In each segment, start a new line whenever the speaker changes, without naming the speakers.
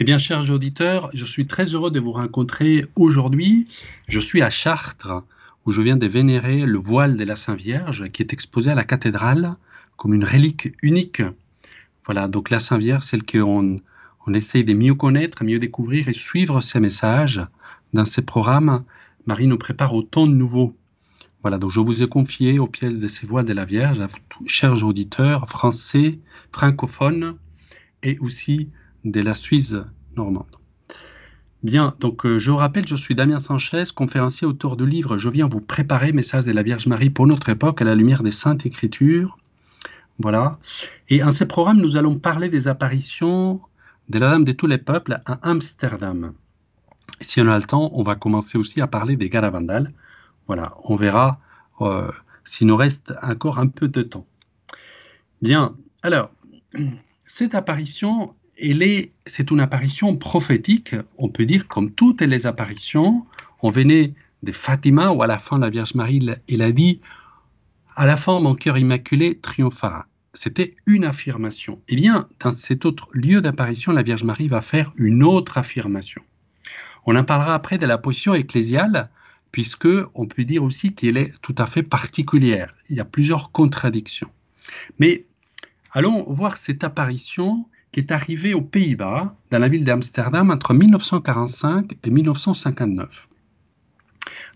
Eh bien, chers auditeurs, je suis très heureux de vous rencontrer aujourd'hui. Je suis à Chartres, où je viens de vénérer le voile de la Sainte Vierge, qui est exposé à la cathédrale comme une relique unique. Voilà, donc la Sainte Vierge, celle qu'on on essaye de mieux connaître, mieux découvrir et suivre ses messages. Dans ces programmes, Marie nous prépare au temps nouveau. Voilà, donc je vous ai confié au pied de ces voiles de la Vierge, à vous, chers auditeurs français, francophones et aussi de la Suisse normande. Bien, donc euh, je rappelle, je suis Damien Sanchez, conférencier, auteur de livre Je viens vous préparer, message de la Vierge Marie pour notre époque à la lumière des Saintes Écritures. Voilà. Et en ce programme, nous allons parler des apparitions de la Dame de tous les peuples à Amsterdam. Si on a le temps, on va commencer aussi à parler des Garavandales. Voilà, on verra euh, s'il nous reste encore un peu de temps. Bien, alors, cette apparition, c'est une apparition prophétique, on peut dire comme toutes les apparitions. On venait de Fatima où à la fin la Vierge Marie, il a dit à la fin mon cœur immaculé triomphera. C'était une affirmation. Eh bien, dans cet autre lieu d'apparition, la Vierge Marie va faire une autre affirmation. On en parlera après de la position ecclésiale, puisque on peut dire aussi qu'elle est tout à fait particulière. Il y a plusieurs contradictions. Mais allons voir cette apparition qui est arrivé aux Pays-Bas, dans la ville d'Amsterdam, entre 1945 et 1959.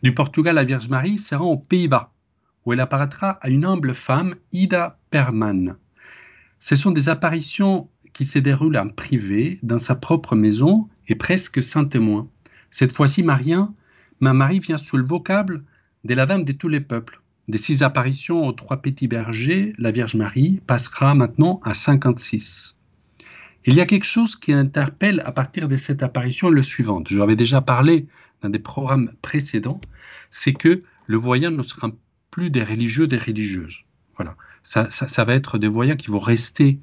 Du Portugal, la Vierge Marie se rend aux Pays-Bas, où elle apparaîtra à une humble femme, Ida Perman. Ce sont des apparitions qui se déroulent en privé, dans sa propre maison, et presque sans témoin. Cette fois-ci, Marien, ma Marie vient sous le vocable de la Dame de tous les peuples. Des six apparitions aux trois petits bergers, la Vierge Marie passera maintenant à 56. Il y a quelque chose qui interpelle à partir de cette apparition le suivant. Je avais déjà parlé dans des programmes précédents, c'est que le voyant ne sera plus des religieux, des religieuses. Voilà. Ça, va être des voyants qui vont rester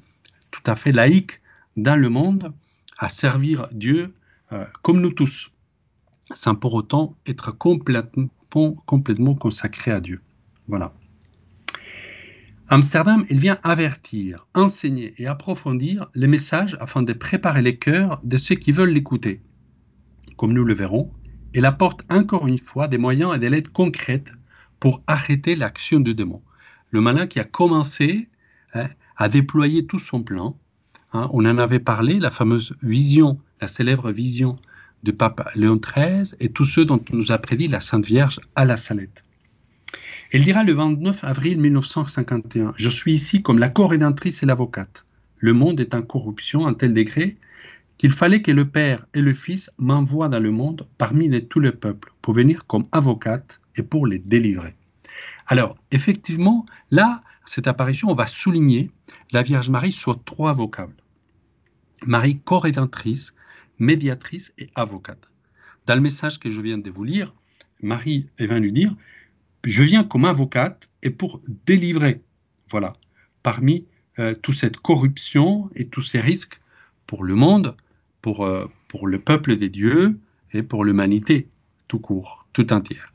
tout à fait laïques dans le monde, à servir Dieu euh, comme nous tous, sans pour autant être complètement, complètement consacrés à Dieu. Voilà. Amsterdam, il vient avertir, enseigner et approfondir les messages afin de préparer les cœurs de ceux qui veulent l'écouter. Comme nous le verrons, il apporte encore une fois des moyens et des lettres concrètes pour arrêter l'action du démon. Le malin qui a commencé hein, à déployer tout son plan, hein, on en avait parlé, la fameuse vision, la célèbre vision du pape Léon XIII et tous ceux dont on nous a prédit la Sainte Vierge à la Salette. Elle dira le 29 avril 1951 Je suis ici comme la co-rédemptrice et l'avocate. Le monde est en corruption un tel degré qu'il fallait que le Père et le Fils m'envoient dans le monde parmi tous les peuples pour venir comme avocate et pour les délivrer. Alors, effectivement, là, cette apparition, on va souligner la Vierge Marie soit trois vocables. Marie co-rédemptrice, médiatrice et avocate. Dans le message que je viens de vous lire, Marie va nous dire je viens comme avocate et pour délivrer, voilà, parmi euh, toute cette corruption et tous ces risques pour le monde, pour, euh, pour le peuple des dieux et pour l'humanité tout court, tout entière.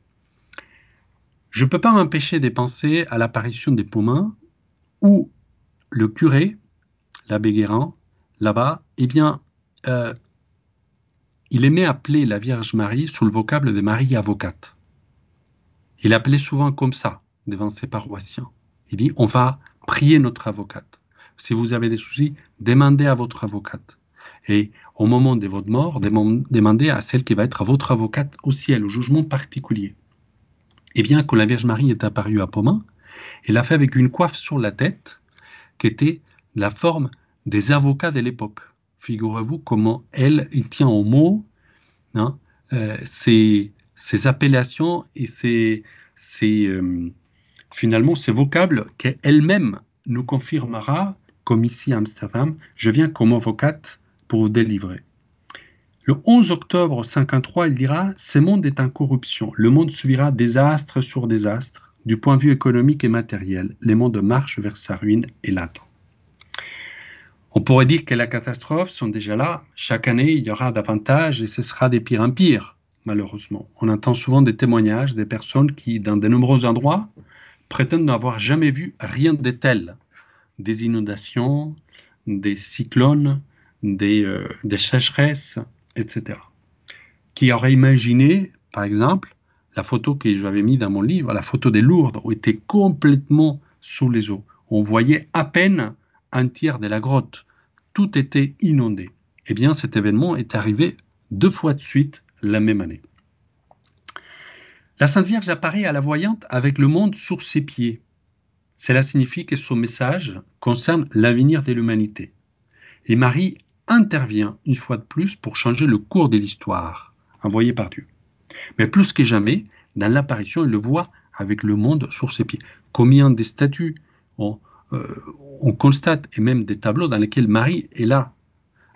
Je ne peux pas m'empêcher de penser à l'apparition des Pomains où le curé, l'abbé Guérand, là-bas, eh bien, euh, il aimait appeler la Vierge Marie sous le vocable de Marie avocate. Il appelait souvent comme ça devant ses paroissiens. Il dit, on va prier notre avocate. Si vous avez des soucis, demandez à votre avocate. Et au moment de votre mort, demandez à celle qui va être votre avocate au ciel, au jugement particulier. Et bien, quand la Vierge Marie est apparue à Pomain, elle l'a fait avec une coiffe sur la tête qui était la forme des avocats de l'époque. Figurez-vous comment elle, il tient au mot hein, euh, ces appellations et ces, euh, finalement ces vocables qu'elle-même nous confirmera, comme ici à Amsterdam, je viens comme avocate pour vous délivrer. Le 11 octobre 53, il dira Ce monde est en corruption. Le monde subira désastre sur désastre. Du point de vue économique et matériel, le monde marche vers sa ruine et l'attend. On pourrait dire que les catastrophes sont déjà là. Chaque année, il y aura davantage et ce sera des pires en pire malheureusement. On entend souvent des témoignages des personnes qui, dans de nombreux endroits, prétendent n'avoir jamais vu rien de tel. Des inondations, des cyclones, des, euh, sécheresses, etc. Qui aurait imaginé, par exemple, la photo que j'avais mise dans mon livre, la photo des Lourdes, où était complètement sous les eaux. On voyait à peine un tiers de la grotte. Tout était inondé. Eh bien, cet événement est arrivé deux fois de suite la même année. La Sainte Vierge apparaît à la voyante avec le monde sur ses pieds. Cela signifie que son message concerne l'avenir de l'humanité. Et Marie intervient une fois de plus pour changer le cours de l'histoire, envoyée par Dieu. Mais plus que jamais, dans l'apparition, il le voit avec le monde sur ses pieds. Combien de statues on, euh, on constate, et même des tableaux dans lesquels Marie est là,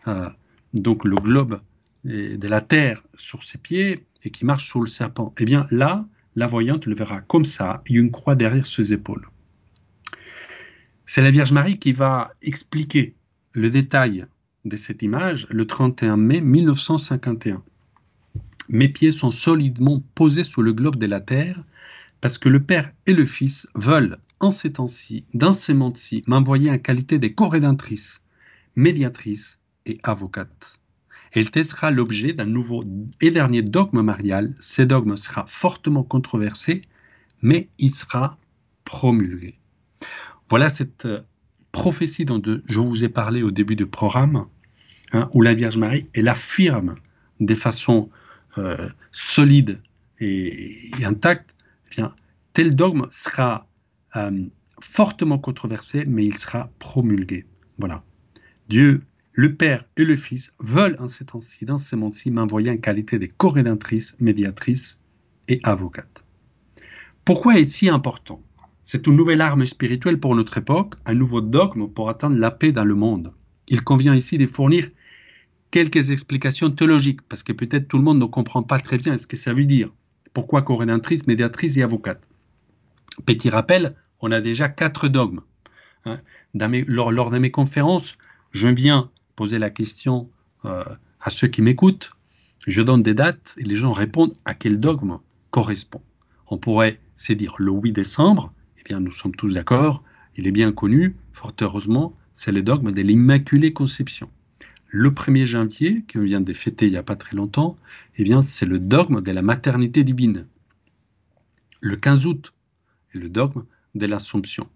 euh, donc le globe de la terre sur ses pieds et qui marche sur le serpent. Eh bien là, la voyante le verra comme ça, il y a une croix derrière ses épaules. C'est la Vierge Marie qui va expliquer le détail de cette image le 31 mai 1951. Mes pieds sont solidement posés sur le globe de la terre parce que le Père et le Fils veulent, en ces temps-ci, dans ces mondes-ci, m'envoyer en qualité de co-rédemptrice, médiatrice et avocate. Elle testera l'objet d'un nouveau et dernier dogme marial. Ce dogme sera fortement controversé, mais il sera promulgué. Voilà cette euh, prophétie dont je vous ai parlé au début du programme, hein, où la Vierge Marie, elle affirme de façon euh, solide et, intacte, eh bien, tel dogme sera euh, fortement controversé, mais il sera promulgué. Voilà. Dieu le Père et le Fils veulent en ces temps-ci, dans ce monde-ci, m'envoyer en qualité de co-rédemptrice, médiatrice et avocate. Pourquoi est-ce si important C'est une nouvelle arme spirituelle pour notre époque, un nouveau dogme pour atteindre la paix dans le monde? Il convient ici de fournir quelques explications théologiques, parce que peut-être tout le monde ne comprend pas très bien ce que ça veut dire. Pourquoi co-rédemptrice, médiatrice et avocate? Petit rappel, on a déjà quatre dogmes. Hein. lors, lors de mes conférences, je viens poser la question euh, à ceux qui m'écoutent, je donne des dates et les gens répondent à quel dogme correspond. On pourrait se dire le 8 décembre, eh bien nous sommes tous d'accord, il est bien connu, fort heureusement, c'est le dogme de l'Immaculée Conception. Le 1er janvier, qu'on vient de fêter il n'y a pas très longtemps, eh bien c'est le dogme de la maternité divine. Le 15 août le dogme de l'Assomption.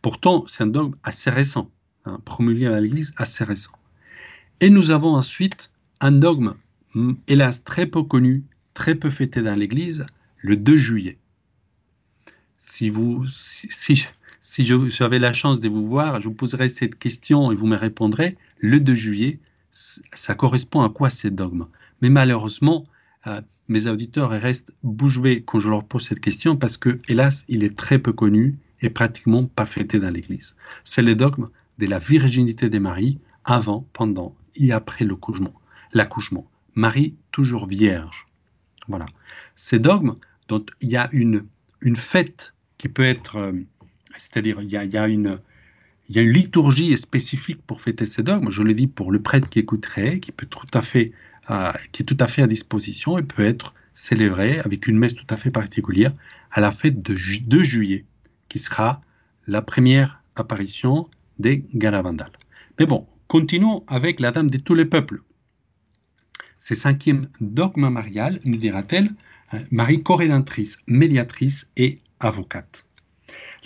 Pourtant, c'est un dogme assez récent, hein, promulgué à l'Église assez récent. Et nous avons ensuite un dogme, mm, hélas très peu connu, très peu fêté dans l'Église, le 2 juillet. Si, vous, si, si, j'avais la chance de vous voir, je vous poserai cette question et vous me répondrez, le 2 juillet, ça correspond à quoi ces dogmes? Mais malheureusement, euh, mes auditeurs restent bouche bée quand je leur pose cette question parce que, hélas, il est très peu connu et pratiquement pas fêté dans l'Église. C'est le dogme de la virginité des maris avant, pendant et après l'accouchement. Marie toujours vierge. Voilà. Ces dogmes, dont il y a une, une fête qui peut être, euh, c'est-à-dire il y a, une il y a une liturgie spécifique pour fêter ces dogmes. Je le dis pour le prêtre qui écouterait, qui peut tout à fait, euh, qui est tout à fait à disposition et peut être célébré avec une messe tout à fait particulière à la fête de 2 juillet, qui sera la première apparition des Garavandales. Mais bon, Continuons avec la Dame de tous les peuples. C'est cinquième dogme marial, nous dira-t-elle, hein, Marie corédentrice, médiatrice et avocate.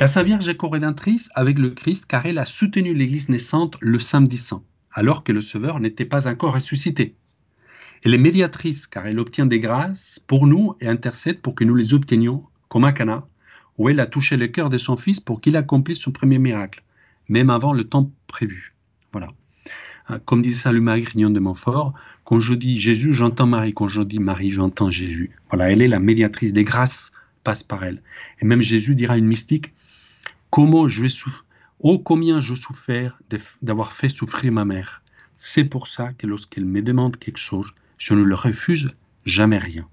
La Sainte Vierge est corédentrice avec le Christ car elle a soutenu l'Église naissante le samedi saint, alors que le Sauveur n'était pas encore ressuscité. Elle est médiatrice car elle obtient des grâces pour nous et intercède pour que nous les obtenions, comme à Cana, où elle a touché le cœur de son Fils pour qu'il accomplisse son premier miracle, même avant le temps prévu. Voilà. Ah, comme disait Saint Louis Grignon de Montfort, quand je dis Jésus, j'entends Marie. Quand je dis Marie, j'entends Jésus. Voilà, elle est la médiatrice des grâces, passe par elle. Et même Jésus dira à une mystique, comment je vais souffrir, oh combien je souffert d'avoir fait souffrir ma mère. C'est pour ça que lorsqu'elle me demande quelque chose, je ne le refuse jamais rien.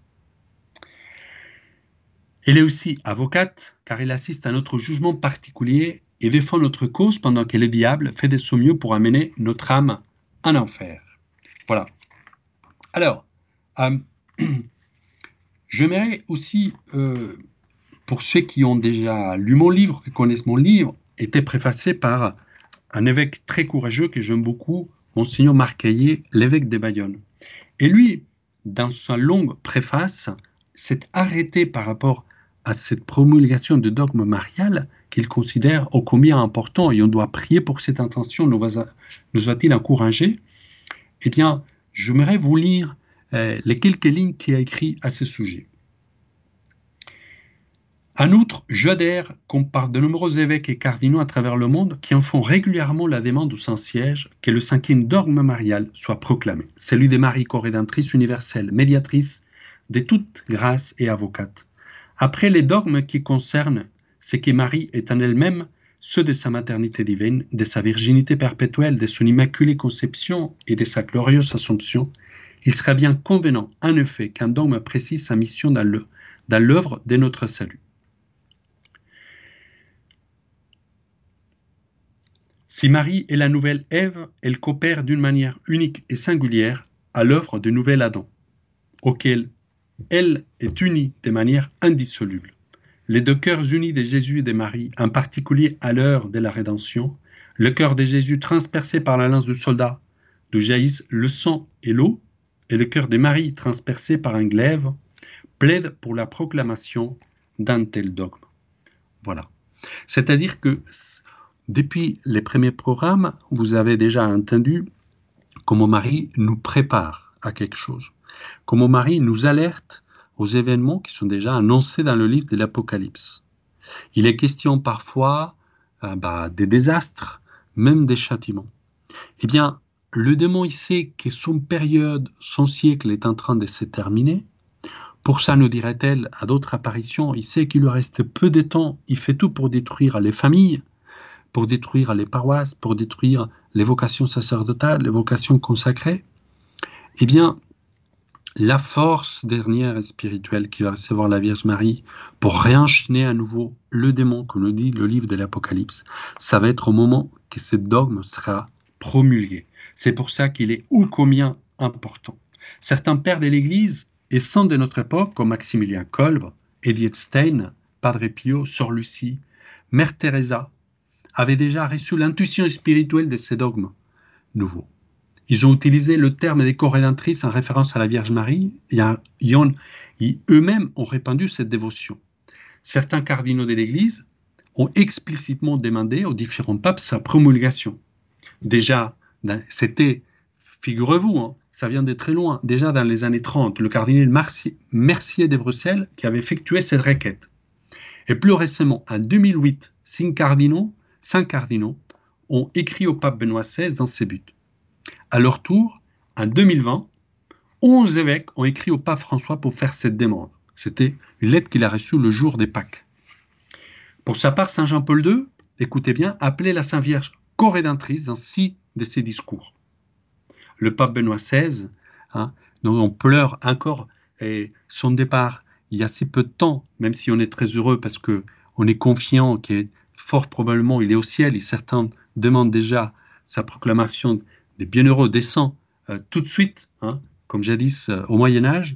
Elle est aussi avocate, car elle assiste à notre jugement particulier et défend notre cause pendant que le diable fait de son mieux pour amener notre âme en enfer. Voilà. Alors, euh, j'aimerais aussi, euh, pour ceux qui ont déjà lu mon livre, qui connaissent mon livre, était préfacé par un évêque très courageux que j'aime beaucoup, Monseigneur Marcaillé, l'évêque de Bayonne. Et lui, dans sa longue préface, s'est arrêté par rapport à cette promulgation de dogme marial qu'il considère ô combien important et on doit prier pour cette intention, nous va-t-il encourager? Eh bien, j'aimerais vous lire euh, les quelques lignes qu'il a écrites à ce sujet. En outre, j'adhère qu'on parle de nombreux évêques et cardinaux à travers le monde qui en font régulièrement la demande au Saint-Siège que le cinquième dogme marial soit proclamé, celui des maries corrédentrices universelles, médiatrices de toute grâce et avocate. Après les dogmes qui concernent ce que Marie est en elle-même, ceux de sa maternité divine, de sa virginité perpétuelle, de son immaculée conception et de sa glorieuse assomption, il serait bien convenant, en effet, qu'un dogme précise sa mission dans l'œuvre de notre salut. Si Marie est la nouvelle Ève, elle coopère d'une manière unique et singulière à l'œuvre du nouvel Adam, auquel elle est unie de manière indissoluble. Les deux cœurs unis de Jésus et de Marie, en particulier à l'heure de la rédemption, le cœur de Jésus transpercé par la lance du soldat, d'où jaillissent le sang et l'eau, et le cœur de Marie transpercé par un glaive, plaident pour la proclamation d'un tel dogme. Voilà. C'est-à-dire que depuis les premiers programmes, vous avez déjà entendu comment Marie nous prépare à quelque chose, comment Marie nous alerte aux événements qui sont déjà annoncés dans le livre de l'Apocalypse. Il est question parfois euh, bah, des désastres, même des châtiments. Eh bien, le démon, il sait que son période, son siècle est en train de se terminer. Pour ça, nous dirait-elle à d'autres apparitions, il sait qu'il lui reste peu de temps, il fait tout pour détruire les familles, pour détruire les paroisses, pour détruire les vocations sacerdotales, les vocations consacrées, eh bien, la force dernière et spirituelle qui va recevoir la Vierge Marie pour réenchaîner à nouveau le démon, comme le dit le livre de l'Apocalypse, ça va être au moment que ce dogme sera promulgué. C'est pour ça qu'il est ô combien important. Certains pères de l'Église et saints de notre époque, comme Maximilien Kolb, Edith Stein, Padre Pio, Sœur Lucie, Mère Teresa, avaient déjà reçu l'intuition spirituelle de ces dogmes nouveaux. Ils ont utilisé le terme des corrédentrices en référence à la Vierge Marie et, eux-mêmes ont répandu cette dévotion. Certains cardinaux de l'Église ont explicitement demandé aux différents papes sa promulgation. Déjà, c'était, figurez-vous, hein, ça vient de très loin, déjà dans les années 30, le cardinal Mercier de Bruxelles qui avait effectué cette requête. Et plus récemment, en 2008, cinq cardinaux cinq cardinaux ont écrit au pape Benoît XVI dans ces buts. À leur tour, en 2020, onze évêques ont écrit au pape François pour faire cette demande. C'était une lettre qu'il a reçue le jour des Pâques. Pour sa part, Saint Jean-Paul II, écoutez bien, appelait la Sainte Vierge corrédentrice dans six de ses discours. Le pape Benoît XVI, hein, dont on pleure encore et son départ il y a si peu de temps, même si on est très heureux parce que on est confiant qu'il fort probablement il est au ciel et certains demandent déjà sa proclamation des bienheureux descend euh, tout de suite, hein, comme jadis euh, au Moyen Âge,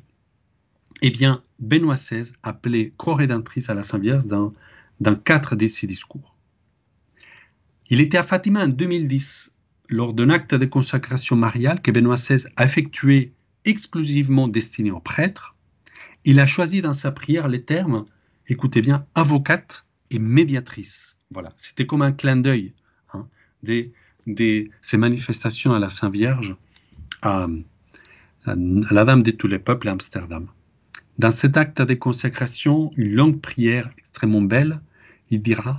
eh bien, Benoît XVI appelait co-rédemptrice à la Sainte Vierge dans, dans quatre de ses discours. Il était à Fatima en 2010, lors d'un acte de consacration mariale que Benoît XVI a effectué exclusivement destiné aux prêtres. Il a choisi dans sa prière les termes, écoutez bien, avocate et médiatrice. Voilà, c'était comme un clin d'œil hein, des, ces manifestations à la Sainte Vierge, à, la Dame de tous les peuples à Amsterdam. Dans cet acte de consacration, une longue prière extrêmement belle, il dira,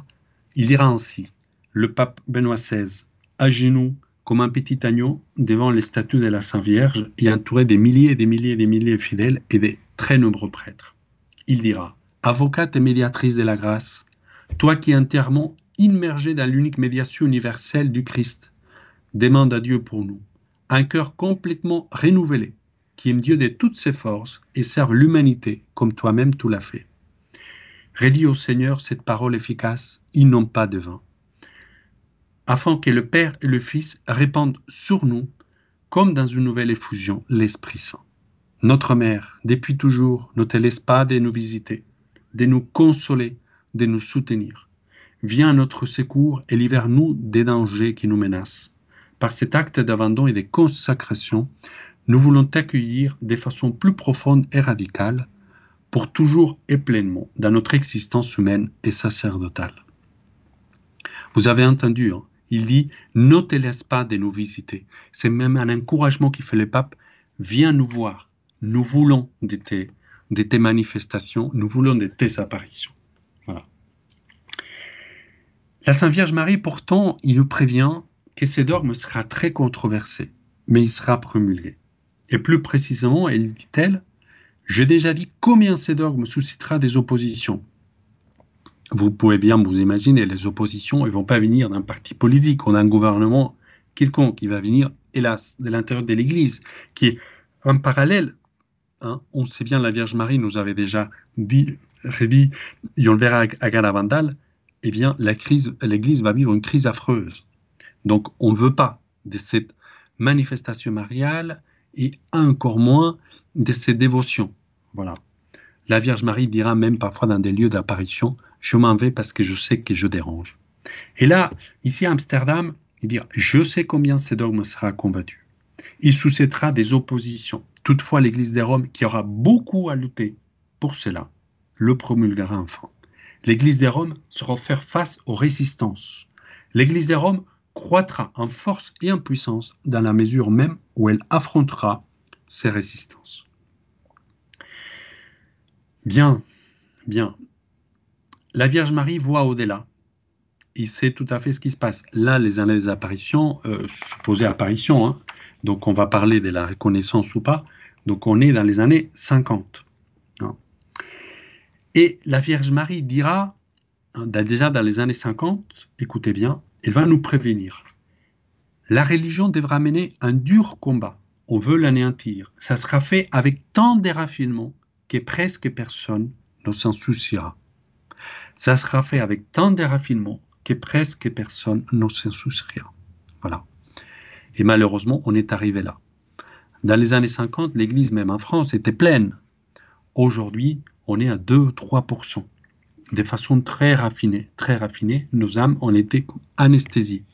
il ira ainsi, le pape Benoît XVI, à genoux comme un petit agneau devant les statues de la Sainte Vierge et entouré des milliers et des milliers et des milliers de fidèles et de très nombreux prêtres. Il dira, avocate et médiatrice de la grâce, toi qui entièrement immergé dans l'unique médiation universelle du Christ, demande à Dieu pour nous un cœur complètement renouvelé, qui aime Dieu de toutes ses forces et serve l'humanité comme toi-même tu l'as fait. Rédis au Seigneur cette parole efficace, ils n'ont pas de vin, afin que le Père et le Fils répandent sur nous, comme dans une nouvelle effusion, l'Esprit Saint. Notre Mère, depuis toujours, ne te laisse pas de nous visiter, de nous consoler, de nous soutenir. Viens à notre secours et libère-nous des dangers qui nous menacent. par cet acte d'abandon et de consacration, nous voulons t'accueillir de façon plus profonde et radicale, pour toujours et pleinement, dans notre existence humaine et sacerdotale. Vous avez entendu, hein, il dit Ne te laisse pas de nous visiter. C'est même un encouragement qui fait le pape Viens nous voir. Nous voulons de tes, de tes manifestations, nous voulons de tes apparitions. La Sainte Vierge Marie, pourtant, il nous prévient que ce dogme sera très controversé, mais il sera promulgué. Et plus précisément, elle dit-elle, j'ai déjà dit combien ces dogmes suscitera des oppositions. Vous pouvez bien vous imaginer, les oppositions ne vont pas venir d'un parti politique ou d'un gouvernement quelconque, il va venir, hélas, de l'intérieur de l'Église, qui est un parallèle. Hein. on sait bien, la Vierge Marie nous avait déjà dit, redit, on le verra à Galavandal, eh bien, l'Église va vivre une crise affreuse. Donc, on ne veut pas de cette manifestation mariale et encore moins de ses dévotions. Voilà. La Vierge Marie dira même parfois dans des lieux d'apparition, je m'en vais parce que je sais que je dérange. Et là, ici à Amsterdam, il dit, je sais combien ce dogme sera combattu. Il suscitera des oppositions. Toutefois, l'Église de Rome, qui aura beaucoup à lutter pour cela, le promulguera enfin. L'Église de Rome saura faire face aux résistances. L'Église de Rome croîtra en force et en puissance dans la mesure même où elle affrontera ces résistances. Bien, bien. La Vierge Marie voit au-delà. Il sait tout à fait ce qui se passe. Là, les années des apparitions, euh, supposées apparitions, hein. donc on va parler de la reconnaissance ou pas, donc on est dans les années 50. Et la Vierge Marie dira, hein, déjà dans les années 50, écoutez bien, elle va nous prévenir. La religion devra mener un dur combat. On veut l'anéantir. Ça sera fait avec tant de raffinement que presque personne ne s'en souciera. Ça sera fait avec tant de raffinement que presque personne ne s'en souciera. Voilà. Et malheureusement, on est arrivé là. Dans les années 50, l'Église, même en France, était pleine. Aujourd'hui, on est à 2-3% de façon très raffinée, très raffinée, nos âmes ont été anesthésiées.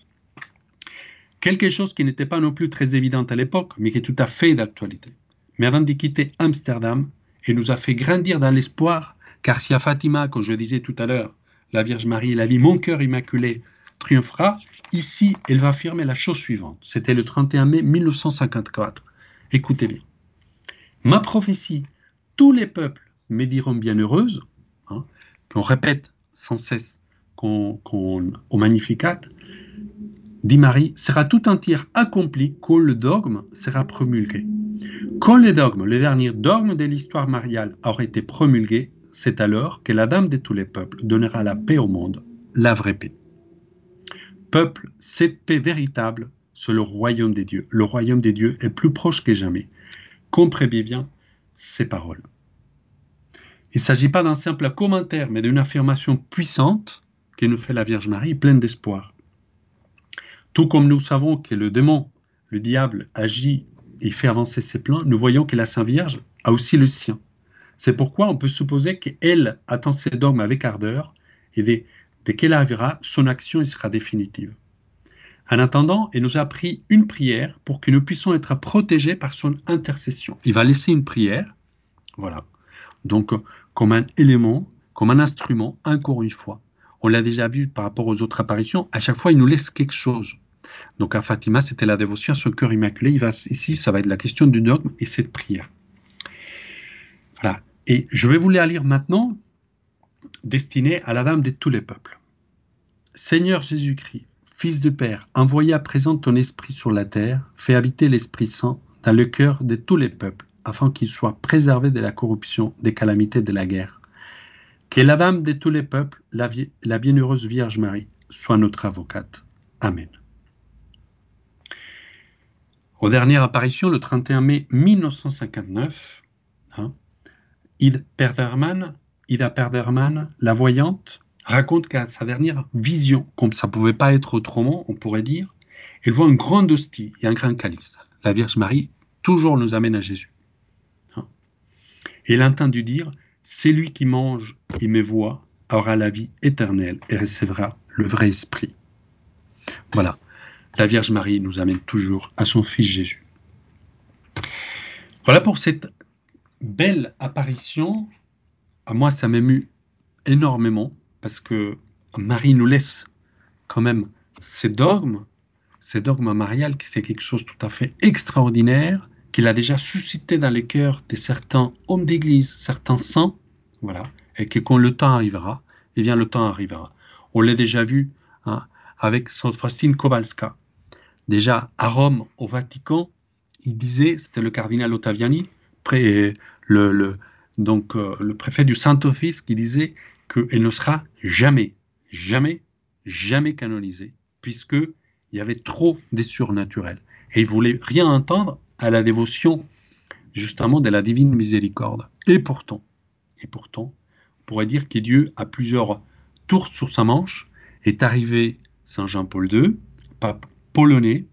Quelque chose qui n'était pas non plus très évident à l'époque, mais qui est tout à fait d'actualité. Mais avant de quitter Amsterdam, il nous a fait grandir dans l'espoir, car si à Fatima, comme je disais tout à l'heure, la Vierge Marie, la vie, mon cœur immaculé triomphera, ici, elle va affirmer la chose suivante. C'était le 31 mai 1954. Écoutez bien. Ma prophétie, tous les peuples me diront bienheureuse, hein, qu'on répète sans cesse qu'on, au Magnificat, dit Marie, sera tout entière accompli quand le dogme sera promulgué. Quand le dogme, le dernier dogme de l'histoire mariale, aura été promulgué, c'est alors que la Dame de tous les peuples donnera la paix au monde, la vraie paix. Peuple, cette paix véritable, c'est le royaume des dieux. Le royaume des dieux est plus proche que jamais. Comprenez bien ces paroles. Il ne s'agit pas d'un simple commentaire, mais d'une affirmation puissante que nous fait la Vierge Marie, pleine d'espoir. Tout comme nous savons que le démon, le diable, agit et fait avancer ses plans, nous voyons que la Sainte Vierge a aussi le sien. C'est pourquoi on peut supposer qu'elle attend ses dogmes avec ardeur et dès, qu'elle arrivera, son action y sera définitive. En attendant, elle nous a pris une prière pour que nous puissions être protégés par son intercession. Il va laisser une prière, voilà, donc comme un élément, comme un instrument, encore une fois. On l'a déjà vu par rapport aux autres apparitions, à chaque fois il nous laisse quelque chose. Donc à Fatima, c'était la dévotion à ce cœur immaculé. Ici, ça va être la question du dogme et cette prière. Voilà. Et je vais vous la lire maintenant, destinée à la Dame de tous les peuples. Seigneur Jésus-Christ, Fils du Père, envoyé à présent ton Esprit sur la terre, fais habiter l'Esprit Saint dans le cœur de tous les peuples, afin qu'ils soient préservés de la corruption, des calamités de la guerre. Que la Dame de tous les peuples, la, bienheureuse Vierge Marie, soit notre avocate. Amen. Aux dernières apparitions, le 31 mai 1959, hein, Ida Perderman, la voyante, raconte qu'à sa dernière vision, comme ça ne pouvait pas être autrement, on pourrait dire, elle voit une grande hostie et un grand calice. La Vierge Marie toujours nous amène à Jésus. A entendu dire, c'est lui qui mange et me voit aura la vie éternelle et recevra le vrai esprit. Voilà. la Vierge Marie nous amène toujours à son Fils Jésus. Voilà pour cette belle apparition. À moi, ça m'émue énormément parce que Marie nous laisse quand même ces dogmes, ces dogmes mariales, qui c'est quelque chose de tout à fait extraordinaire, qu'il a déjà suscité dans les cœurs de certains hommes d'église, certains saints, voilà, et que quand le temps arrivera, eh bien le temps arrivera. On l'a déjà vu hein, avec Sainte Faustine Kowalska. Déjà à Rome, au Vatican, il disait, c'était le cardinal Ottaviani, le, le, donc euh, le préfet du Saint-Office, qui disait qu'elle ne sera jamais, jamais, jamais canonisée, puisque il y avait trop des surnaturels. Et il voulait rien entendre à la dévotion, justement, de la divine miséricorde. Et pourtant, et pourtant, on pourrait dire que Dieu a plusieurs tours sur sa manche, est arrivé Saint Jean-Paul II, pape polonais,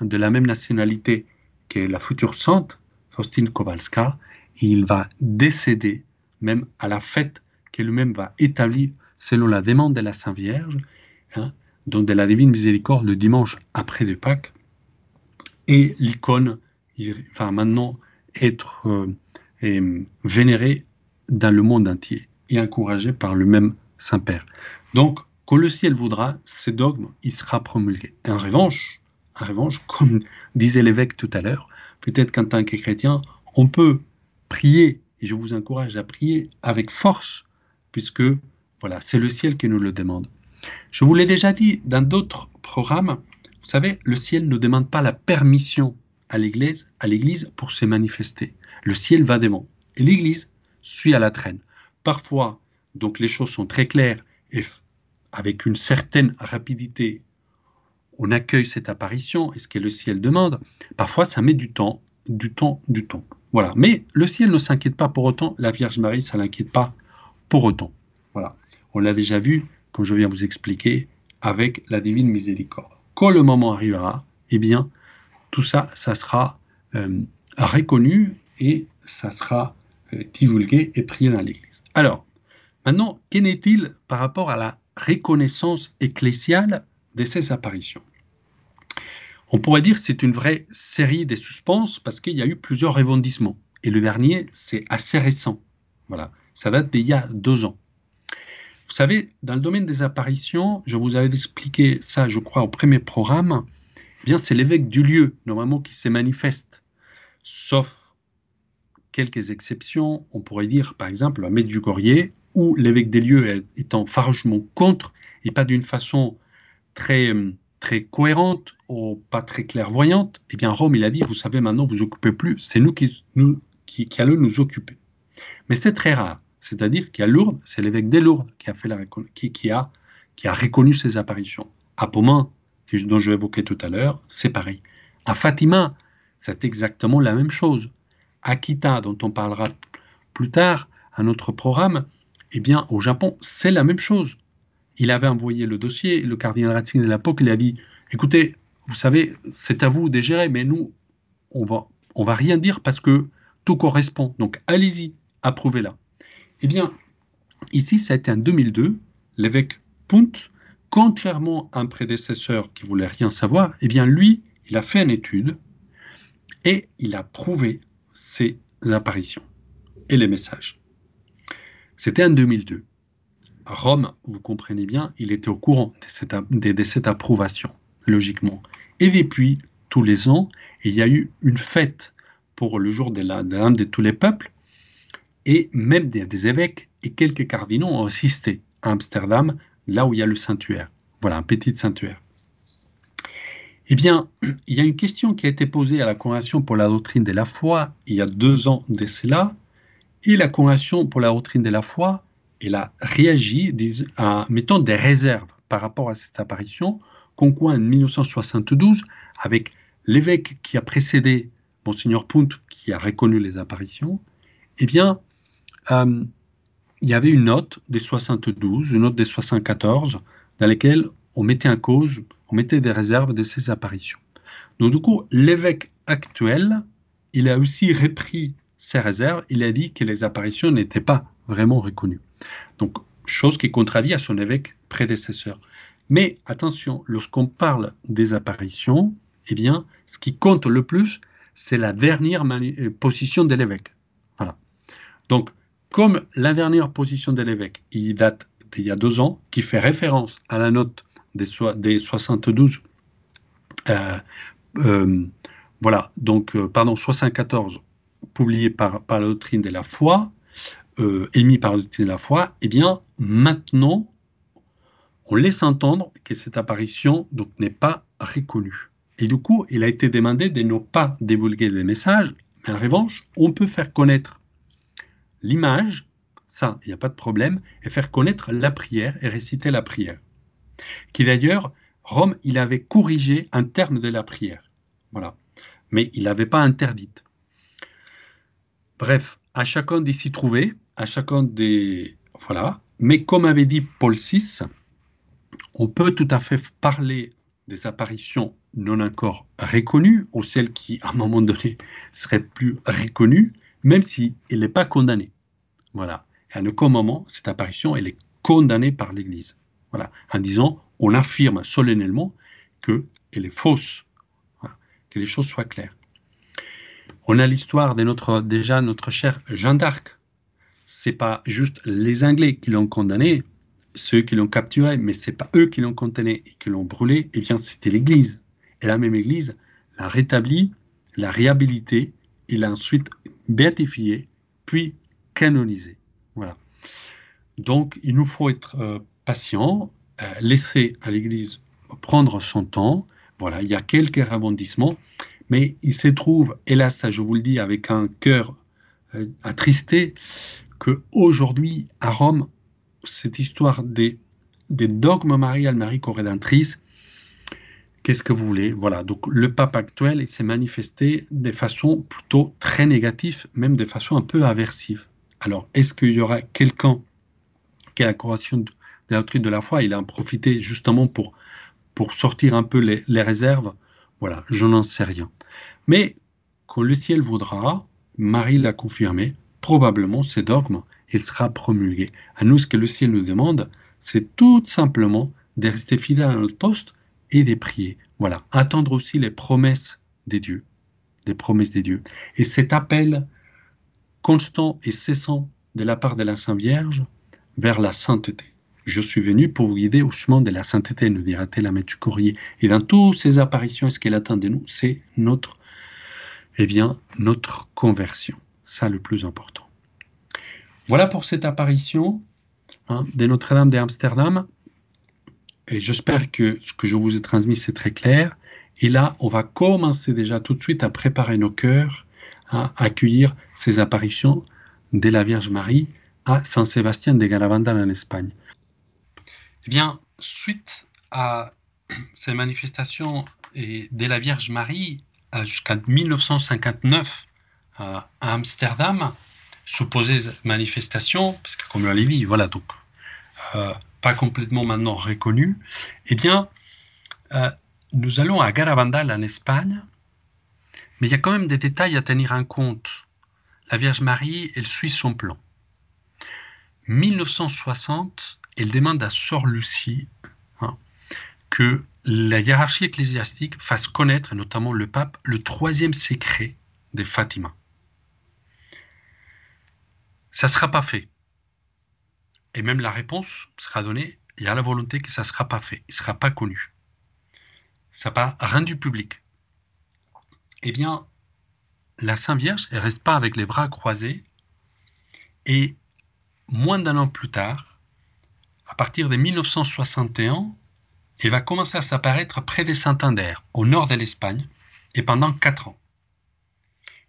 de la même nationalité que la future sainte, Faustine Kowalska, il va décéder même à la fête qu'elle-même va établir selon la demande de la Sainte Vierge, hein, donc de la Divine Miséricorde le dimanche après de Pâques. Et l'icône va maintenant être euh, vénérée dans le monde entier et encouragée par le même Saint-Père. Donc, quand le ciel voudra, ce dogme, il sera promulgué. En revanche, en revanche, comme disait l'évêque tout à l'heure, peut-être qu'en tant que chrétien, on peut prier, et je vous encourage à prier avec force, puisque voilà, c'est le ciel qui nous le demande. Je vous l'ai déjà dit dans d'autres programmes, vous savez, le ciel ne demande pas la permission à l'Église, à l'Église pour se manifester. Le ciel va devant et l'Église suit à la traîne. Parfois, donc les choses sont très claires et avec une certaine rapidité, on accueille cette apparition et ce que le ciel demande. Parfois, ça met du temps, du temps, du temps. Voilà. Mais le ciel ne s'inquiète pas pour autant. La Vierge Marie, ça l'inquiète pas pour autant. Voilà. On l'a déjà vu, comme je viens vous expliquer, avec la divine miséricorde. Quand le moment arrivera, eh bien, tout ça, ça sera euh, reconnu et ça sera euh, divulgué et prié dans l'Église. Alors, maintenant, qu'en est-il par rapport à la reconnaissance ecclésiale de ces apparitions? On pourrait dire que c'est une vraie série de suspens parce qu'il y a eu plusieurs rebondissements. Et le dernier, c'est assez récent. Voilà, ça date d'il y a deux ans. Vous savez, dans le domaine des apparitions, je vous avais expliqué ça, je crois, au premier programme, bien c'est l'évêque du lieu, normalement, qui se manifeste. Sauf quelques exceptions, on pourrait dire, par exemple, du Corrier, où l'évêque des lieux étant farouchement contre, et pas d'une façon très, très cohérente ou pas très clairvoyante, eh bien Rome, il a dit, vous savez, maintenant, vous occupez plus, c'est nous qui, nous, qui, allons nous occuper. Mais c'est très rare. C'est-à-dire qu'à Lourdes, c'est l'évêque des Lourdes qui a, fait la, qui, a, qui a reconnu ces apparitions. À Pomain, dont je évoquais tout à l'heure, c'est pareil. À Fatima, c'est exactement la même chose. Akita, dont on parlera plus tard à notre programme, eh bien, au Japon, c'est la même chose. Il avait envoyé le dossier, le cardinal Ratzinger de l'époque, il a dit écoutez, vous savez, c'est à vous de gérer, mais nous, on va, on va rien dire parce que tout correspond. Donc, allez-y, approuvez-la. Eh bien, ici, ça a été en 2002, l'évêque Punt contrairement à un prédécesseur qui voulait rien savoir, eh bien lui, il a fait une étude et il a prouvé ces apparitions et les messages. C'était en 2002. À Rome, vous comprenez bien, il était au courant de cette, approbation, logiquement. Et depuis, tous les ans, il y a eu une fête pour le jour de la Dame de tous les peuples, et même des évêques et quelques cardinaux ont assisté à Amsterdam là où il y a le sanctuaire. Voilà, un petit sanctuaire. Eh bien, il y a une question qui a été posée à la Convention pour la doctrine de la foi il y a deux ans de cela, et la Convention pour la doctrine de la foi, elle a réagi en mettant des réserves par rapport à cette apparition, qu'on en 1972 avec l'évêque qui a précédé Monseigneur Punt, qui a reconnu les apparitions, eh bien, euh, il y avait une note des 72, une note des 74, dans lesquelles on mettait en cause, on mettait des réserves de ces apparitions. Donc du coup, l'évêque actuel, il a aussi repris ces réserves, il a dit que les apparitions n'étaient pas vraiment reconnues. Donc, chose qui contradit à son évêque prédécesseur. Mais attention, lorsqu'on parle des apparitions, eh bien, ce qui compte le plus, c'est la dernière euh, position de l'évêque. Voilà. Donc, comme la dernière position de l'évêque, il date d'il y a deux ans, qui fait référence à la note des, des 72, euh, euh, voilà, donc, pardon, 74, publié par, par la doctrine de la foi, émis par la doctrine de la foi, eh bien, maintenant, on laisse entendre que cette apparition n'est pas reconnue. Et du coup, il a été demandé de ne pas divulguer les messages, mais en revanche, on peut faire connaître l'image, ça, il n'y a pas de problème, et faire connaître la prière et réciter la prière. Qui d'ailleurs, Rome, il avait corrigé un terme de la prière. Voilà. Mais il n'avait pas interdite. Bref, à chacun d'y s'y trouver, à chacun des. Voilà. Mais comme avait dit Paul VI, on peut tout à fait parler des apparitions non encore reconnues ou celles qui, à un moment donné, seraient plus reconnues, même si elle n'est pas condamnée. Voilà. Et à aucun moment, cette apparition, elle est condamnée par l'Église. Voilà. En disant, on affirme solennellement qu'elle est fausse. Que les choses soient claires. On a l'histoire de notre, déjà, notre cher Jeanne d'Arc. C'est pas juste les Anglais qui l'ont condamné, ceux qui l'ont capturé, mais c'est pas eux qui l'ont condamné et qui l'ont brûlé, eh bien c'était l'Église. Et la même Église l'a rétabli, l'a réhabilité, et l'a ensuite béatifié, puis canonisé. Voilà. Donc il nous faut être euh, patient, euh, laisser à l'Église prendre son temps. Voilà, il y a quelques rebondissements, mais il se trouve, hélas, je vous le dis avec un cœur euh, attristé, que aujourd'hui à Rome cette histoire des, des dogmes marial, Marie corrédentrice, qu'est-ce que vous voulez Voilà, donc le pape actuel s'est manifesté de façon plutôt très négative, même de façon un peu aversive. Alors, est-ce qu'il y aura quelqu'un qui a la de la doctrine de la foi Il a en profité justement pour, pour sortir un peu les, les réserves? Voilà, je n'en sais rien. Mais quand le ciel voudra, Marie l'a confirmé, probablement ces dogmes il sera promulgué. À nous, ce que le ciel nous demande, c'est tout simplement de rester fidèle à notre poste et de prier. Voilà, attendre aussi les promesses des dieux, des promesses des dieux. Et cet appel constant et cessant de la part de la Sainte Vierge vers la sainteté. Je suis venu pour vous guider au chemin de la sainteté, nous dira-t-elle à du courrier. Et dans toutes ces apparitions, ce qu'elle attend de nous, c'est notre, eh bien, notre conversion. Ça, le plus important. Voilà pour cette apparition hein, de Notre-Dame d'Amsterdam. Et j'espère que ce que je vous ai transmis, c'est très clair. Et là, on va commencer déjà tout de suite à préparer nos cœurs à accueillir ces apparitions de la Vierge Marie à San Sébastien de Garavandal en Espagne. Eh bien, suite à ces manifestations de la Vierge Marie jusqu'en 1959 à Amsterdam, supposée manifestation, parce que comme on l'a vu, voilà, donc euh, pas complètement maintenant reconnue, eh bien, euh, nous allons à Garavandal en Espagne, mais il y a quand même des détails à tenir en compte. La Vierge Marie, elle suit son plan. 1960, elle demande à Sor Lucie hein, que la hiérarchie ecclésiastique fasse connaître, notamment le pape, le troisième secret de Fatima ça ne sera pas fait. Et même la réponse sera donnée, il y a la volonté que ça ne sera pas fait, il ne sera pas connu. Ça n'a pas rendu public. Eh bien, la Sainte Vierge, elle reste pas avec les bras croisés, et moins d'un an plus tard, à partir de 1961, elle va commencer à s'apparaître près des Santander, au nord de l'Espagne, et pendant quatre ans.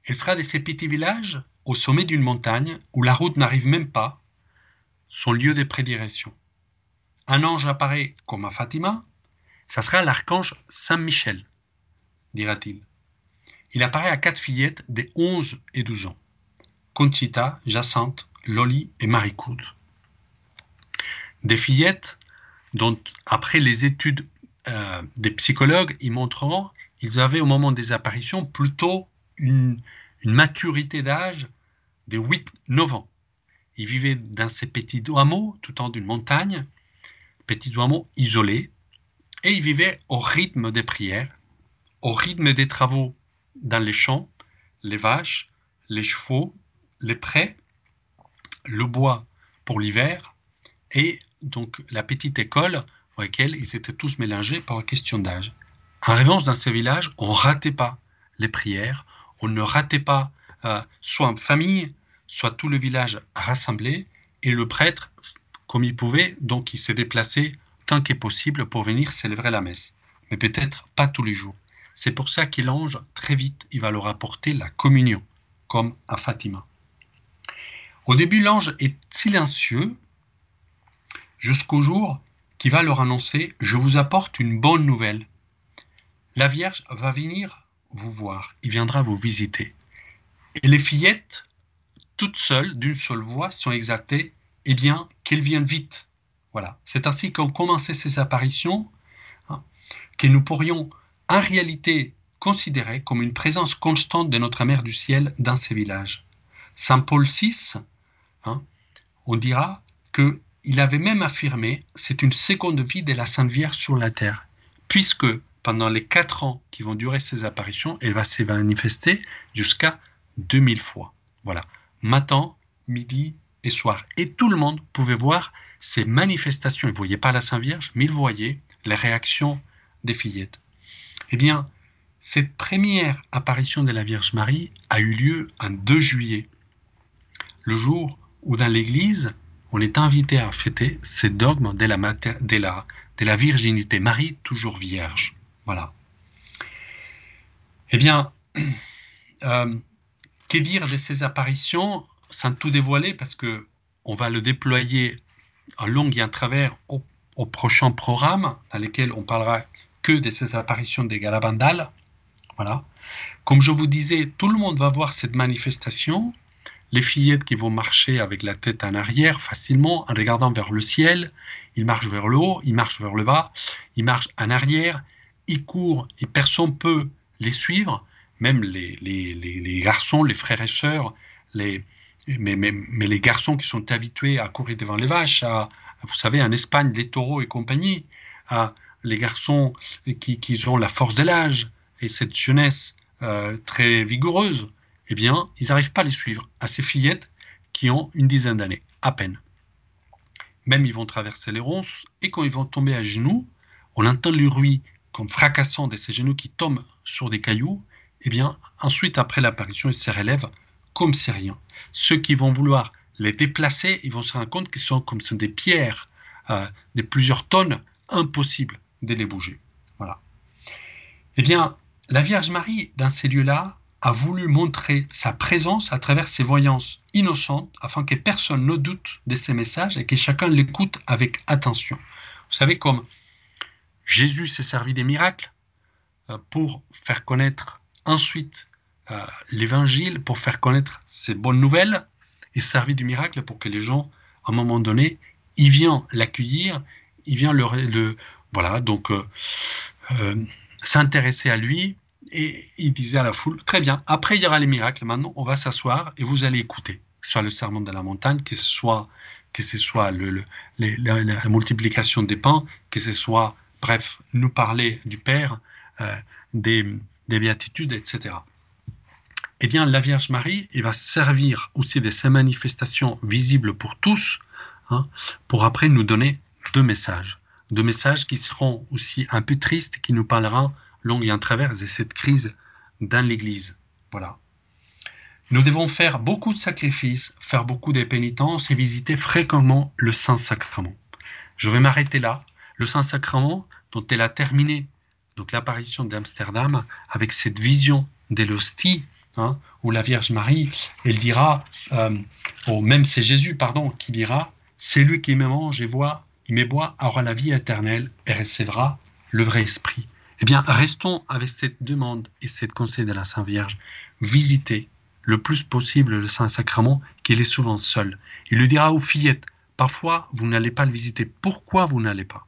Elle fera de ces petits villages au sommet d'une montagne où la route n'arrive même pas, son lieu de prédilection. Un ange apparaît comme à Fatima, ça sera l'archange Saint Michel, dira-t-il. Il apparaît à quatre fillettes de 11 et 12 ans, Conchita, Jacinthe, Loli et Maricoute. Des fillettes dont, après les études euh, des psychologues, ils montreront, ils avaient au moment des apparitions plutôt une, une maturité d'âge de 8-9 ans. Ils vivaient dans ces petits hameaux tout en d'une montagne, petits hameaux isolés, et ils vivaient au rythme des prières, au rythme des travaux dans les champs, les vaches, les chevaux, les prés, le bois pour l'hiver et donc la petite école dans laquelle ils étaient tous mélangés par question d'âge. En revanche, dans ces villages, on ne ratait pas les prières, on ne ratait pas euh, soit en famille, soit tout le village rassemblé, et le prêtre, comme il pouvait, donc il s'est déplacé tant qu'est possible pour venir célébrer la messe, mais peut-être pas tous les jours. C'est pour ça qu'il l'ange, très vite, il va leur apporter la communion, comme à Fatima. Au début, l'ange est silencieux jusqu'au jour qui va leur annoncer Je vous apporte une bonne nouvelle. La Vierge va venir vous voir, il viendra vous visiter. Et les fillettes, toutes seules, d'une seule voix, sont exaltées Eh bien, qu'elles viennent vite. Voilà. C'est ainsi qu'ont commencé ces apparitions hein, que nous pourrions en réalité considérer comme une présence constante de notre Mère du Ciel dans ces villages. Saint Paul VI Hein, on dira qu'il avait même affirmé c'est une seconde vie de la Sainte Vierge sur la terre, puisque pendant les quatre ans qui vont durer ces apparitions, elle va se manifester jusqu'à 2000 fois. Voilà, matin, midi et soir. Et tout le monde pouvait voir ces manifestations. Il ne voyait pas la Sainte Vierge, mais il voyait les réactions des fillettes. Eh bien, cette première apparition de la Vierge Marie a eu lieu un 2 juillet, le jour où dans l'Église, on est invité à fêter ces dogmes de la, de la, de la virginité. Marie, toujours vierge. Voilà. Eh bien, euh, que dire de ces apparitions sans tout dévoiler parce que on va le déployer en long et en travers au, prochain programme dans lequel on parlera que de ces apparitions des Galabandales. Voilà. Comme je vous disais, tout le monde va voir cette manifestation les fillettes qui vont marcher avec la tête en arrière facilement en regardant vers le ciel. Ils marchent vers le haut, ils marchent vers le bas, ils marchent en arrière, ils courent et personne peut les suivre, même les, garçons, les frères et sœurs, les, mais, les garçons qui sont habitués à courir devant les vaches, vous savez, en Espagne, les taureaux et compagnie, à les garçons qui, qui ont la force de l'âge et cette jeunesse euh, très vigoureuse, eh bien, ils n'arrivent pas à les suivre, à ces fillettes qui ont une dizaine d'années, à peine. Même ils vont traverser les ronces, et quand ils vont tomber à genoux, on entend le bruit comme fracassant de ces genoux qui tombent sur des cailloux, eh bien, ensuite, après l'apparition, ils se relèvent comme c'est rien. Ceux qui vont vouloir les déplacer, ils vont se rendre compte qu'ils sont comme des pierres euh, de plusieurs tonnes, impossible de les bouger. Voilà. Eh bien, la Vierge Marie, dans ces lieux-là, a voulu montrer sa présence à travers ses voyances innocentes afin que personne ne doute de ses messages et que chacun l'écoute avec attention. Vous savez, comme Jésus s'est servi des miracles euh, pour faire connaître ensuite euh, l'évangile, pour faire connaître ses bonnes nouvelles, et servi du miracle pour que les gens, à un moment donné, ils viennent l'accueillir, ils viennent le, voilà, donc euh, s'intéresser à lui, et il disait à la foule, très bien, après il y aura les miracles, maintenant on va s'asseoir et vous allez écouter, que ce soit le serment de la montagne, que ce soit, que ce soit la, multiplication des pains, que ce soit, bref, nous parler du Père, euh, des, des, béatitudes, etc. Eh bien, la Vierge Marie, il va servir aussi de ces manifestations visibles pour tous, hein, pour après nous donner deux messages. Deux messages qui seront aussi un peu tristes, qui nous parleront longue et en travers de cette crise dans l'Église. Voilà. Nous devons faire beaucoup de sacrifices, faire beaucoup de pénitences et visiter fréquemment le Saint-Sacrement. Je vais m'arrêter là. Le Saint-Sacrement, dont elle a terminé donc l'apparition d'Amsterdam avec cette vision de l'hostie, hein, où la Vierge Marie, elle dira, euh, même c'est Jésus, pardon, qui dira, c'est lui qui me mange et voit, il me boit, aura la vie éternelle et recevra le vrai esprit. Eh bien, restons avec cette demande et cette conseil de la Sainte Vierge. Visitez le plus possible le Saint-Sacrement, qu'il est souvent seul. Il lui dira aux fillettes, parfois vous n'allez pas le visiter. Pourquoi vous n'allez pas?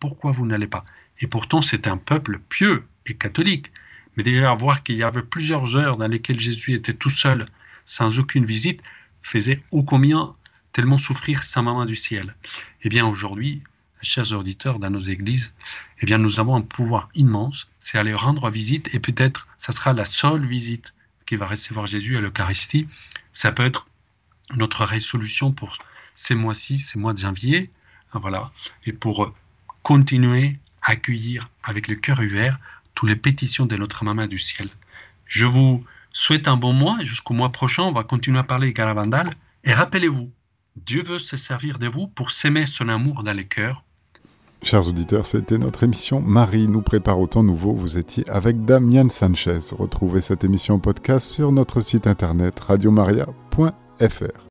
Pourquoi vous n'allez pas? Et pourtant, c'est un peuple pieux et catholique. Mais déjà, voir qu'il y avait plusieurs heures dans lesquelles Jésus était tout seul, sans aucune visite, faisait ô combien tellement souffrir sa maman du ciel. Eh bien, aujourd'hui, chers auditeurs, dans nos églises, eh bien, nous avons un pouvoir immense, c'est aller rendre visite, et peut-être, ça sera la seule visite qui va recevoir Jésus à l'Eucharistie. Ça peut être notre résolution pour ces mois-ci, ces mois de janvier, voilà, et pour continuer accueillir avec le cœur ouvert toutes les pétitions de notre maman du ciel. Je vous souhaite un bon mois, jusqu'au mois prochain, on va continuer à parler Garavandal, et rappelez-vous, Dieu veut se servir de vous pour s'aimer son amour dans les cœurs,
Chers auditeurs, c'était notre émission Marie nous prépare au temps nouveau. Vous étiez avec Damien Sanchez. Retrouvez cette émission podcast sur notre site internet radiomaria.fr.